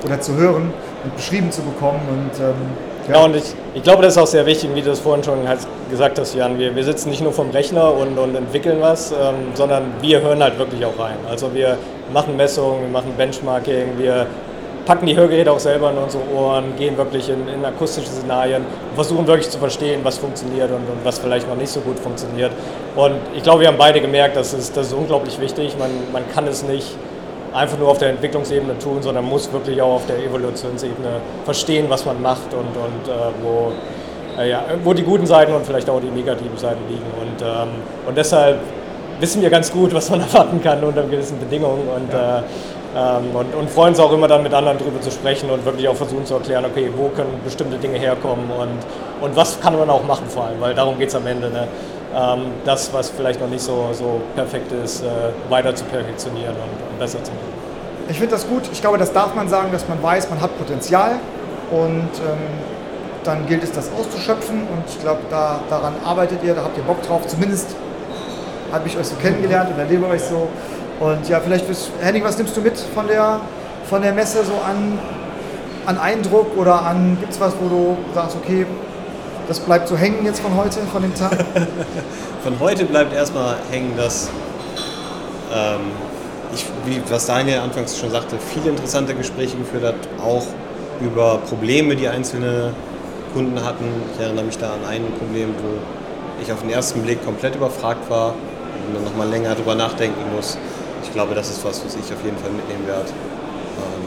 oder zu hören und beschrieben zu bekommen und ähm, Ja, und ich, ich glaube, das ist auch sehr wichtig, wie du es vorhin schon halt gesagt hast, Jan. Wir, wir sitzen nicht nur vom Rechner und, und entwickeln was, ähm, sondern wir hören halt wirklich auch rein. Also wir machen Messungen, wir machen Benchmarking, wir packen die Hörgeräte auch selber in unsere Ohren, gehen wirklich in, in akustische Szenarien und versuchen wirklich zu verstehen, was funktioniert und, und was vielleicht noch nicht so gut funktioniert. Und ich glaube, wir haben beide gemerkt, das ist, das ist unglaublich wichtig. Man, man kann es nicht einfach nur auf der Entwicklungsebene tun, sondern muss wirklich auch auf der Evolutionsebene verstehen, was man macht und, und äh, wo, äh, ja, wo die guten Seiten und vielleicht auch die negativen Seiten liegen. Und, ähm, und deshalb wissen wir ganz gut, was man [laughs] erwarten kann unter gewissen Bedingungen und, äh, ähm, und, und freuen uns auch immer dann mit anderen darüber zu sprechen und wirklich auch versuchen zu erklären, okay, wo können bestimmte Dinge herkommen und, und was kann man auch machen vor allem, weil darum geht es am Ende. Ne? Ähm, das, was vielleicht noch nicht so, so perfekt ist, äh, weiter zu perfektionieren und, und besser zu machen. Ich finde das gut. Ich glaube, das darf man sagen, dass man weiß, man hat Potenzial und ähm, dann gilt es, das auszuschöpfen. Und ich glaube, da, daran arbeitet ihr, da habt ihr Bock drauf. Zumindest habe ich euch so kennengelernt und erlebe euch so. Und ja, vielleicht, bist, Henning, was nimmst du mit von der, von der Messe so an, an Eindruck oder an, gibt es was, wo du sagst, okay, das bleibt so hängen jetzt von heute, von dem Tag? [laughs] Von heute bleibt erstmal hängen, dass, ähm, ich, wie, was Daniel anfangs schon sagte, viele interessante Gespräche geführt hat, auch über Probleme, die einzelne Kunden hatten. Ich erinnere mich da an ein Problem, wo ich auf den ersten Blick komplett überfragt war und dann nochmal länger drüber nachdenken muss. Ich glaube, das ist was, was ich auf jeden Fall mitnehmen werde. Ähm,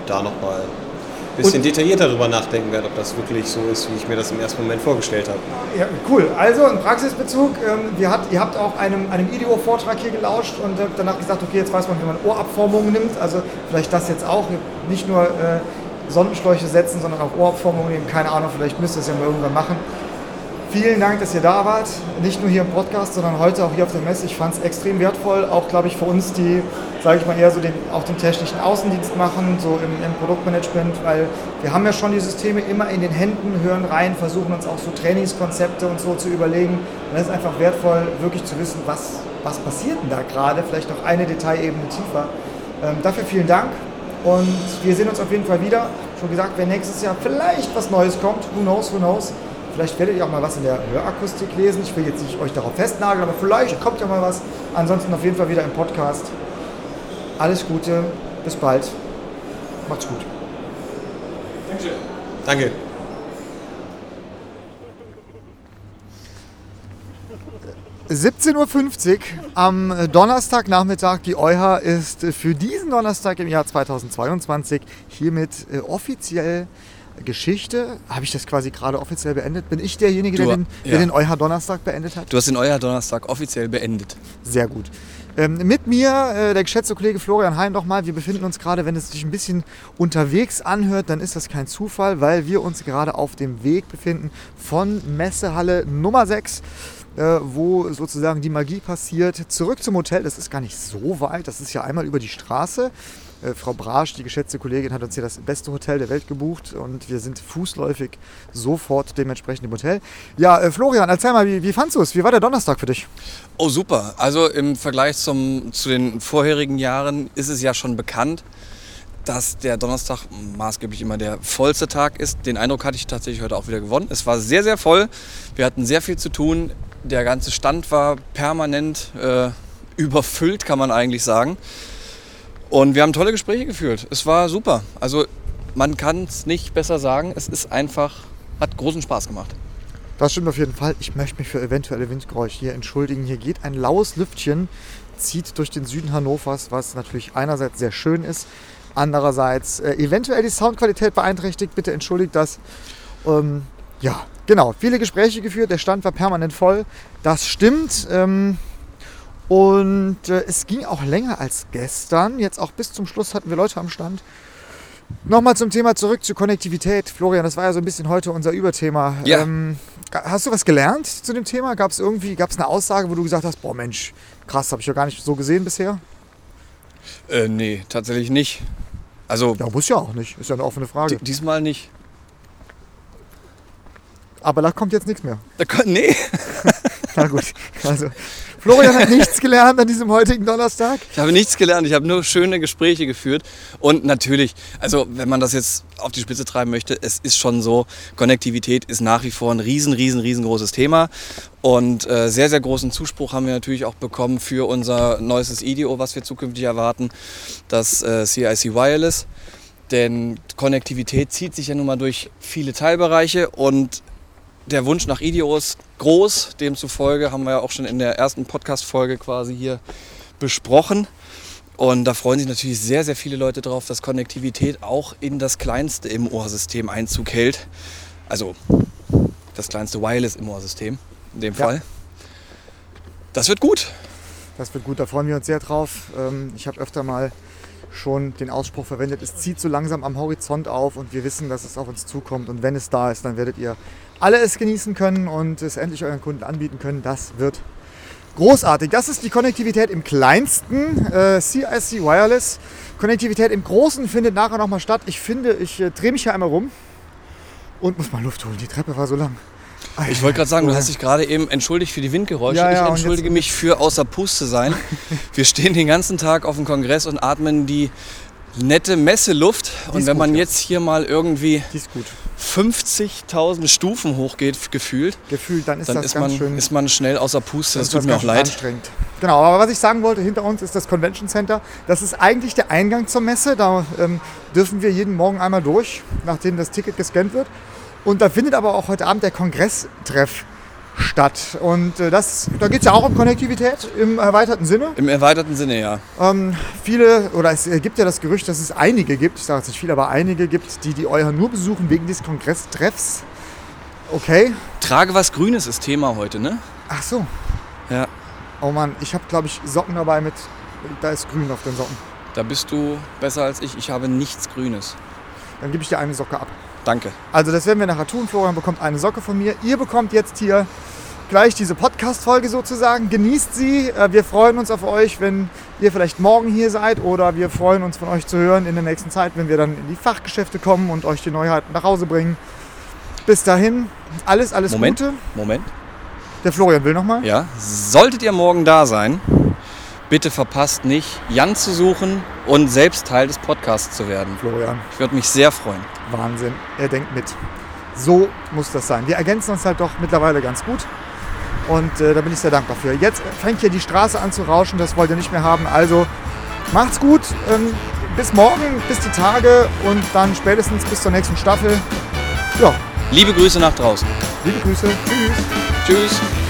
und da nochmal ein bisschen detaillierter drüber nachdenken werde, ob das wirklich so ist, wie ich mir das im ersten Moment vorgestellt habe. Ja, cool. Also ein Praxisbezug. Ähm, wir hat, ihr habt auch einem, einem IDEO-Vortrag hier gelauscht und äh, danach gesagt, okay, jetzt weiß man, wie man Ohrabformungen nimmt. Also vielleicht das jetzt auch. Nicht nur äh, Sonnenschläuche setzen, sondern auch Ohrabformungen nehmen. Keine Ahnung, vielleicht müsst ihr es ja mal irgendwann machen. Vielen Dank, dass ihr da wart. Nicht nur hier im Podcast, sondern heute auch hier auf der Messe. Ich fand es extrem wertvoll, auch glaube ich für uns, die, sage ich mal, eher so den, auch den technischen Außendienst machen, so im, im Produktmanagement, weil wir haben ja schon die Systeme immer in den Händen, hören rein, versuchen uns auch so Trainingskonzepte und so zu überlegen. Und das ist einfach wertvoll, wirklich zu wissen, was, was passiert denn da gerade, vielleicht noch eine Detailebene tiefer. Ähm, dafür vielen Dank und wir sehen uns auf jeden Fall wieder. Schon gesagt, wenn nächstes Jahr vielleicht was Neues kommt, who knows, who knows. Vielleicht werdet ihr auch mal was in der Hörakustik lesen. Ich will jetzt nicht euch darauf festnageln, aber vielleicht kommt ja mal was. Ansonsten auf jeden Fall wieder im Podcast. Alles Gute, bis bald. Macht's gut. Danke. Uhr 17.50 Uhr am Donnerstagnachmittag. Die EuH ist für diesen Donnerstag im Jahr 2022 hiermit äh, offiziell Geschichte. Habe ich das quasi gerade offiziell beendet? Bin ich derjenige, der Du- den, der ja. den EuH Donnerstag beendet hat? Du hast den Euer Donnerstag offiziell beendet. Sehr gut. Ähm, mit mir, äh, der geschätzte Kollege Florian Hein nochmal. Wir befinden uns gerade, wenn es sich ein bisschen unterwegs anhört, dann ist das kein Zufall, weil wir uns gerade auf dem Weg befinden von Messehalle Nummer 6. äh, wo sozusagen die Magie passiert. Zurück zum Hotel, das ist gar nicht so weit, das ist ja einmal über die Straße. Äh, Frau Brasch, die geschätzte Kollegin, hat uns hier das beste Hotel der Welt gebucht und wir sind fußläufig sofort dementsprechend im Hotel. Ja, äh, Florian, erzähl mal, wie, wie fandst du es? Wie war der Donnerstag für dich? Oh, super. Also im Vergleich zum, zu den vorherigen Jahren ist es ja schon bekannt, dass der Donnerstag maßgeblich immer der vollste Tag ist. Den Eindruck hatte ich tatsächlich heute auch wieder gewonnen. Es war sehr, sehr voll. Wir hatten sehr viel zu tun. Der ganze Stand war permanent äh, [laughs] überfüllt, kann man eigentlich sagen. Und wir haben tolle Gespräche geführt. Es war super. Also man kann es nicht besser sagen. Es ist einfach, hat großen Spaß gemacht. Das stimmt auf jeden Fall. Ich möchte mich für eventuelle Windgeräusche hier entschuldigen. Hier geht ein laues Lüftchen, zieht durch den Süden Hannovers, was natürlich einerseits sehr schön ist, andererseits äh, eventuell die Soundqualität beeinträchtigt. Bitte entschuldigt das. Ähm, ja, genau. Viele Gespräche geführt. Der Stand war permanent voll. Das stimmt. Ähm, und äh, es ging auch länger als gestern. Jetzt auch bis zum Schluss hatten wir Leute am Stand. Nochmal zum Thema zurück zur Konnektivität. Florian, das war ja so ein bisschen heute unser Überthema. Ja. Ähm, hast du was gelernt zu dem Thema? Gab es irgendwie, gab es eine Aussage, wo du gesagt hast, boah Mensch, krass, habe ich ja gar nicht so gesehen bisher? Äh, nee, tatsächlich nicht. Also Ja, muss ja auch nicht. Ist ja eine offene Frage. di- diesmal nicht. Aber da kommt jetzt nichts mehr. Da Nee, [laughs] Na gut. Also, Florian hat nichts gelernt an diesem heutigen Donnerstag. ich habe nichts gelernt. Ich habe nur schöne Gespräche geführt. Und natürlich, also wenn man das jetzt auf die Spitze treiben möchte, es ist schon so, Konnektivität ist nach wie vor ein riesen, riesen, riesengroßes Thema. Und äh, sehr, sehr großen Zuspruch haben wir natürlich auch bekommen für unser neuestes IDEO, was wir zukünftig erwarten, das äh, CIC Wireless. Denn Konnektivität zieht sich ja nun mal durch viele Teilbereiche und der Wunsch nach IDEO ist groß. Demzufolge haben wir ja auch schon in der ersten Podcast-Folge quasi hier besprochen. Und da freuen sich natürlich sehr, sehr viele Leute drauf, dass Konnektivität auch in das kleinste im Ohrsystem Einzug hält. Also das kleinste Wireless im Ohrsystem in dem Ja. Fall. Das wird gut. Das wird gut, da freuen wir uns sehr drauf. Ähm, Ich habe öfter mal schon den Ausspruch verwendet, es zieht so langsam am Horizont auf und wir wissen, dass es auf uns zukommt. Und wenn es da ist, dann werdet ihr alle es genießen können und es endlich euren Kunden anbieten können. Das wird großartig. Das ist die Konnektivität im kleinsten, äh, CIC Wireless. Konnektivität im großen findet nachher nochmal statt. Ich finde, ich äh, drehe mich hier einmal rum und muss mal Luft holen. Die Treppe war so lang. Ich wollte gerade sagen, du hast dich gerade eben entschuldigt für die Windgeräusche. Ja, ja, ich entschuldige mich für außer Puste sein. [laughs] Wir stehen den ganzen Tag auf dem Kongress und atmen die nette Messeluft. Und wenn gut, man ja. jetzt hier mal irgendwie Die ist gut. 50.000 Stufen hochgeht, gefühlt, Gefühlt, dann ist dann das ist ganz man, schön. ist man schnell außer Puste. Das, tut mir auch leid. Anstrengend. Genau, aber was ich sagen wollte, hinter uns ist das Convention Center. Das ist eigentlich der Eingang zur Messe. Da ähm, dürfen wir jeden Morgen einmal durch, nachdem das Ticket gescannt wird. Und da findet aber auch heute Abend der Kongresstreff statt. Und äh, das, da geht es ja auch um Konnektivität im erweiterten Sinne. Im erweiterten Sinne, ja. Ähm, viele, oder es äh, gibt ja das Gerücht, dass es einige gibt, ich sage jetzt nicht viele, aber einige gibt, die die Euer nur besuchen wegen des Kongresstreffs. Okay. Trage was Grünes ist Thema heute, ne? Ach so. Ja. Oh Mann, ich habe, glaube ich, Socken dabei mit, da ist grün auf den Socken. Da bist du besser als ich. Ich habe nichts Grünes. Dann gebe ich dir eine Socke ab. Danke. Also das werden wir nachher tun. Florian bekommt eine Socke von mir. Ihr bekommt jetzt hier gleich diese Podcast-Folge sozusagen. Genießt sie. Äh, Wir freuen uns auf euch, wenn ihr vielleicht morgen hier seid oder wir freuen uns von euch zu hören in der nächsten Zeit, wenn wir dann in die Fachgeschäfte kommen und euch die Neuheiten nach Hause bringen. Bis dahin, alles, alles Moment. Gute. Moment. Der Florian will nochmal. Ja. Solltet ihr morgen da sein, bitte verpasst nicht, Jan zu suchen und selbst Teil des Podcasts zu werden. Florian, Ich würde mich sehr freuen. Wahnsinn. Er denkt mit. So muss das sein. Wir ergänzen uns halt doch mittlerweile ganz gut. Und äh, da bin ich sehr dankbar für. Jetzt fängt hier die Straße an zu rauschen, das wollt ihr nicht mehr haben. Also macht's gut. Ähm, bis morgen, bis die Tage und dann spätestens bis zur nächsten Staffel. Ja, Liebe Grüße nach draußen. liebe Grüße. Tschüss. Tschüss.